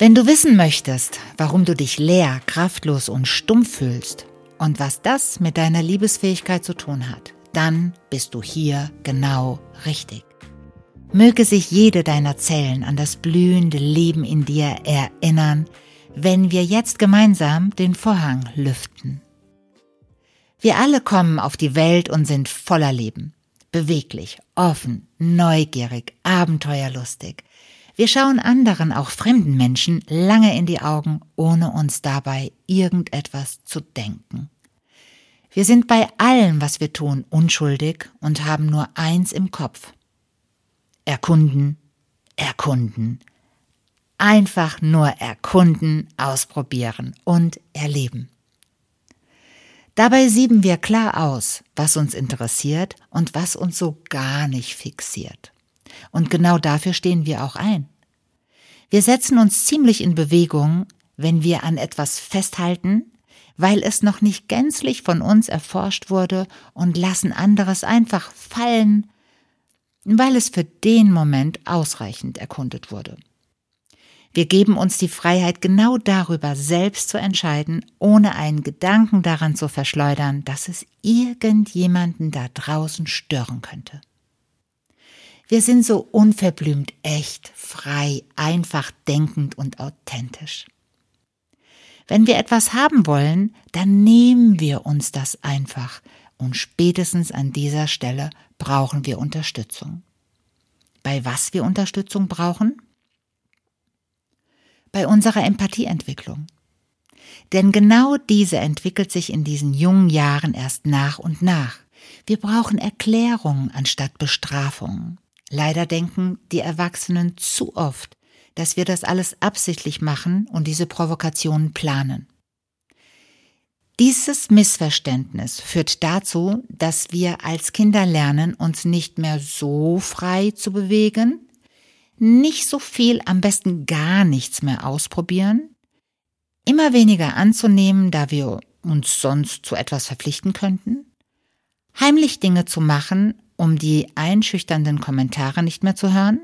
Wenn du wissen möchtest, warum du dich leer, kraftlos und stumpf fühlst und was das mit deiner Liebesfähigkeit zu tun hat, dann bist du hier genau richtig. Möge sich jede deiner Zellen an das blühende Leben in dir erinnern, wenn wir jetzt gemeinsam den Vorhang lüften. Wir alle kommen auf die Welt und sind voller Leben, beweglich, offen, neugierig, abenteuerlustig. Wir schauen anderen, auch fremden Menschen, lange in die Augen, ohne uns dabei irgendetwas zu denken. Wir sind bei allem, was wir tun, unschuldig und haben nur eins im Kopf. Erkunden, erkunden. Einfach nur erkunden, ausprobieren und erleben. Dabei sieben wir klar aus, was uns interessiert und was uns so gar nicht fixiert. Und genau dafür stehen wir auch ein. Wir setzen uns ziemlich in Bewegung, wenn wir an etwas festhalten, weil es noch nicht gänzlich von uns erforscht wurde und lassen anderes einfach fallen, weil es für den Moment ausreichend erkundet wurde. Wir geben uns die Freiheit, genau darüber selbst zu entscheiden, ohne einen Gedanken daran zu verschleudern, dass es irgendjemanden da draußen stören könnte. Wir sind so unverblümt echt, frei, einfach denkend und authentisch. Wenn wir etwas haben wollen, dann nehmen wir uns das einfach und spätestens an dieser Stelle brauchen wir Unterstützung. Bei was wir Unterstützung brauchen? Bei unserer Empathieentwicklung. Denn genau diese entwickelt sich in diesen jungen Jahren erst nach und nach. Wir brauchen Erklärungen anstatt Bestrafungen. Leider denken die Erwachsenen zu oft, dass wir das alles absichtlich machen und diese Provokationen planen. Dieses Missverständnis führt dazu, dass wir als Kinder lernen, uns nicht mehr so frei zu bewegen, nicht so viel, am besten gar nichts mehr ausprobieren, immer weniger anzunehmen, da wir uns sonst zu etwas verpflichten könnten, heimlich Dinge zu machen, um die einschüchternden Kommentare nicht mehr zu hören,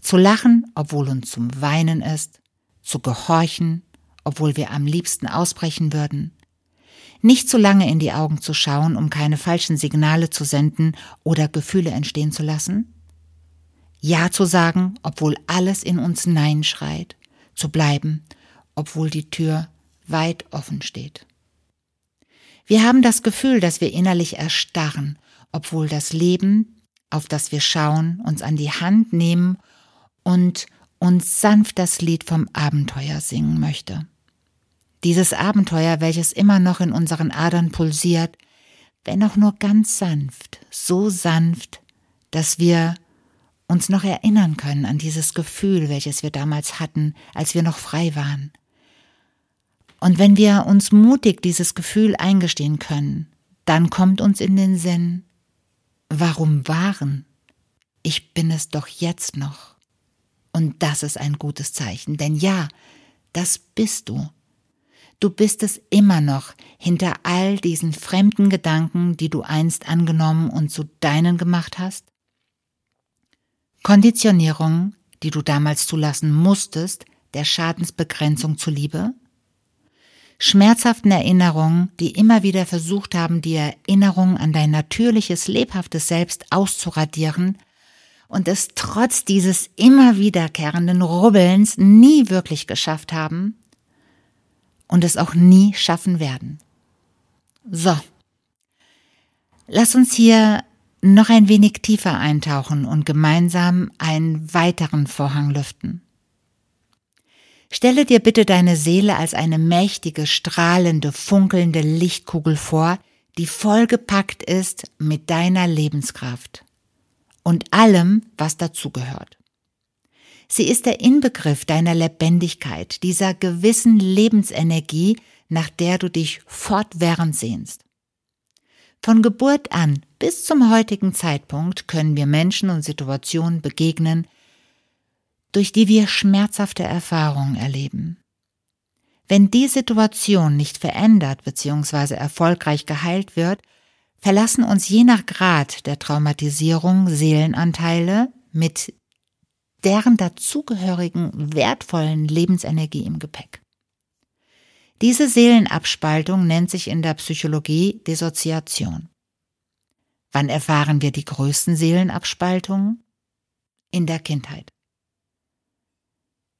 zu lachen, obwohl uns zum Weinen ist, zu gehorchen, obwohl wir am liebsten ausbrechen würden, nicht zu lange in die Augen zu schauen, um keine falschen Signale zu senden oder Gefühle entstehen zu lassen, Ja zu sagen, obwohl alles in uns Nein schreit, zu bleiben, obwohl die Tür weit offen steht. Wir haben das Gefühl, dass wir innerlich erstarren obwohl das Leben, auf das wir schauen, uns an die Hand nehmen und uns sanft das Lied vom Abenteuer singen möchte. Dieses Abenteuer, welches immer noch in unseren Adern pulsiert, wenn auch nur ganz sanft, so sanft, dass wir uns noch erinnern können an dieses Gefühl, welches wir damals hatten, als wir noch frei waren. Und wenn wir uns mutig dieses Gefühl eingestehen können, dann kommt uns in den Sinn, Warum waren? Ich bin es doch jetzt noch. Und das ist ein gutes Zeichen, denn ja, das bist du. Du bist es immer noch hinter all diesen fremden Gedanken, die du einst angenommen und zu deinen gemacht hast? Konditionierung, die du damals zulassen musstest, der Schadensbegrenzung zuliebe? Schmerzhaften Erinnerungen, die immer wieder versucht haben, die Erinnerung an dein natürliches, lebhaftes Selbst auszuradieren und es trotz dieses immer wiederkehrenden Rubbelns nie wirklich geschafft haben und es auch nie schaffen werden. So. Lass uns hier noch ein wenig tiefer eintauchen und gemeinsam einen weiteren Vorhang lüften. Stelle dir bitte deine Seele als eine mächtige, strahlende, funkelnde Lichtkugel vor, die vollgepackt ist mit deiner Lebenskraft und allem, was dazugehört. Sie ist der Inbegriff deiner Lebendigkeit, dieser gewissen Lebensenergie, nach der du dich fortwährend sehnst. Von Geburt an bis zum heutigen Zeitpunkt können wir Menschen und Situationen begegnen, durch die wir schmerzhafte Erfahrungen erleben. Wenn die Situation nicht verändert bzw. erfolgreich geheilt wird, verlassen uns je nach Grad der Traumatisierung Seelenanteile mit deren dazugehörigen wertvollen Lebensenergie im Gepäck. Diese Seelenabspaltung nennt sich in der Psychologie Dissoziation. Wann erfahren wir die größten Seelenabspaltungen? In der Kindheit.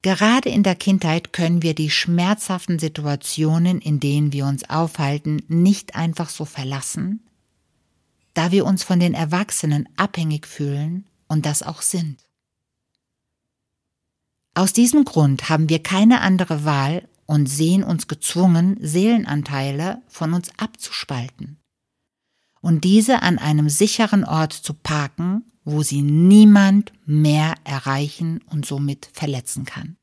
Gerade in der Kindheit können wir die schmerzhaften Situationen, in denen wir uns aufhalten, nicht einfach so verlassen, da wir uns von den Erwachsenen abhängig fühlen und das auch sind. Aus diesem Grund haben wir keine andere Wahl und sehen uns gezwungen, Seelenanteile von uns abzuspalten und diese an einem sicheren Ort zu parken, wo sie niemand mehr erreichen und somit verletzen kann.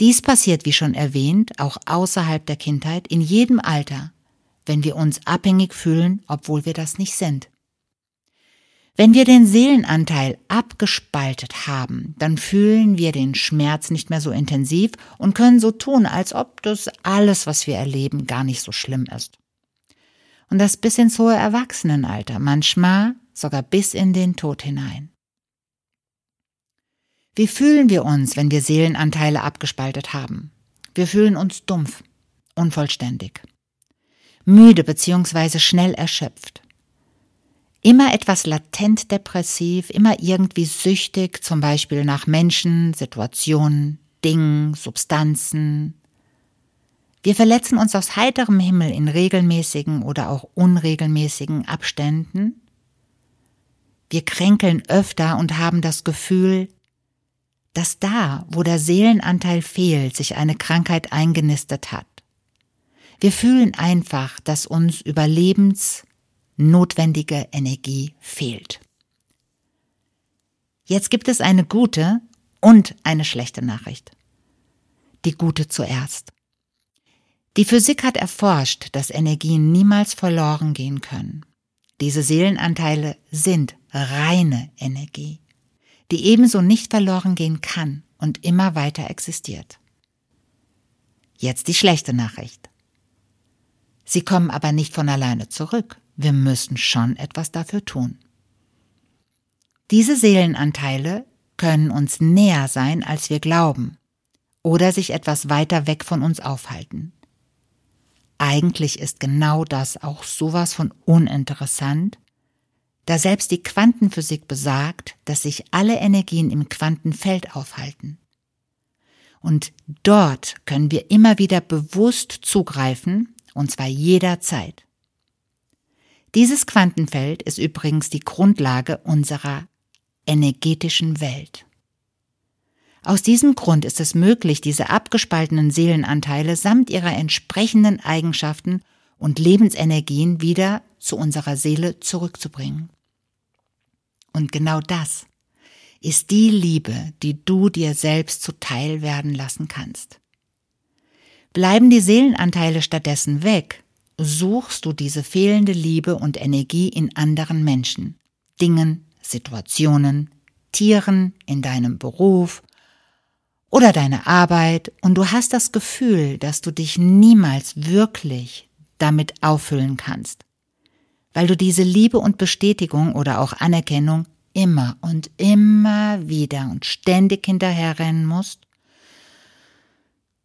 Dies passiert, wie schon erwähnt, auch außerhalb der Kindheit, in jedem Alter, wenn wir uns abhängig fühlen, obwohl wir das nicht sind. Wenn wir den Seelenanteil abgespaltet haben, dann fühlen wir den Schmerz nicht mehr so intensiv und können so tun, als ob das alles, was wir erleben, gar nicht so schlimm ist. Und das bis ins hohe Erwachsenenalter, manchmal sogar bis in den Tod hinein. Wie fühlen wir uns, wenn wir Seelenanteile abgespaltet haben? Wir fühlen uns dumpf, unvollständig, müde bzw. schnell erschöpft immer etwas latent depressiv, immer irgendwie süchtig, zum Beispiel nach Menschen, Situationen, Dingen, Substanzen. Wir verletzen uns aus heiterem Himmel in regelmäßigen oder auch unregelmäßigen Abständen. Wir kränkeln öfter und haben das Gefühl, dass da, wo der Seelenanteil fehlt, sich eine Krankheit eingenistet hat. Wir fühlen einfach, dass uns Überlebens- notwendige Energie fehlt. Jetzt gibt es eine gute und eine schlechte Nachricht. Die gute zuerst. Die Physik hat erforscht, dass Energien niemals verloren gehen können. Diese Seelenanteile sind reine Energie, die ebenso nicht verloren gehen kann und immer weiter existiert. Jetzt die schlechte Nachricht. Sie kommen aber nicht von alleine zurück. Wir müssen schon etwas dafür tun. Diese Seelenanteile können uns näher sein, als wir glauben, oder sich etwas weiter weg von uns aufhalten. Eigentlich ist genau das auch sowas von uninteressant, da selbst die Quantenphysik besagt, dass sich alle Energien im Quantenfeld aufhalten. Und dort können wir immer wieder bewusst zugreifen, und zwar jederzeit. Dieses Quantenfeld ist übrigens die Grundlage unserer energetischen Welt. Aus diesem Grund ist es möglich, diese abgespaltenen Seelenanteile samt ihrer entsprechenden Eigenschaften und Lebensenergien wieder zu unserer Seele zurückzubringen. Und genau das ist die Liebe, die du dir selbst zuteil werden lassen kannst. Bleiben die Seelenanteile stattdessen weg, suchst du diese fehlende Liebe und Energie in anderen Menschen, Dingen, Situationen, Tieren, in deinem Beruf oder deiner Arbeit und du hast das Gefühl, dass du dich niemals wirklich damit auffüllen kannst, weil du diese Liebe und Bestätigung oder auch Anerkennung immer und immer wieder und ständig hinterherrennen musst.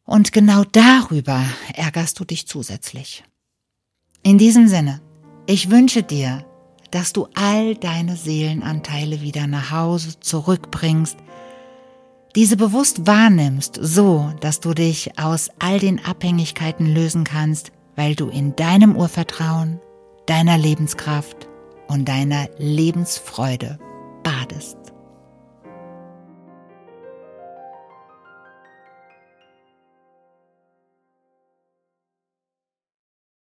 Und genau darüber ärgerst du dich zusätzlich. In diesem Sinne, ich wünsche dir, dass du all deine Seelenanteile wieder nach Hause zurückbringst, diese bewusst wahrnimmst, so dass du dich aus all den Abhängigkeiten lösen kannst, weil du in deinem Urvertrauen, deiner Lebenskraft und deiner Lebensfreude Goddess.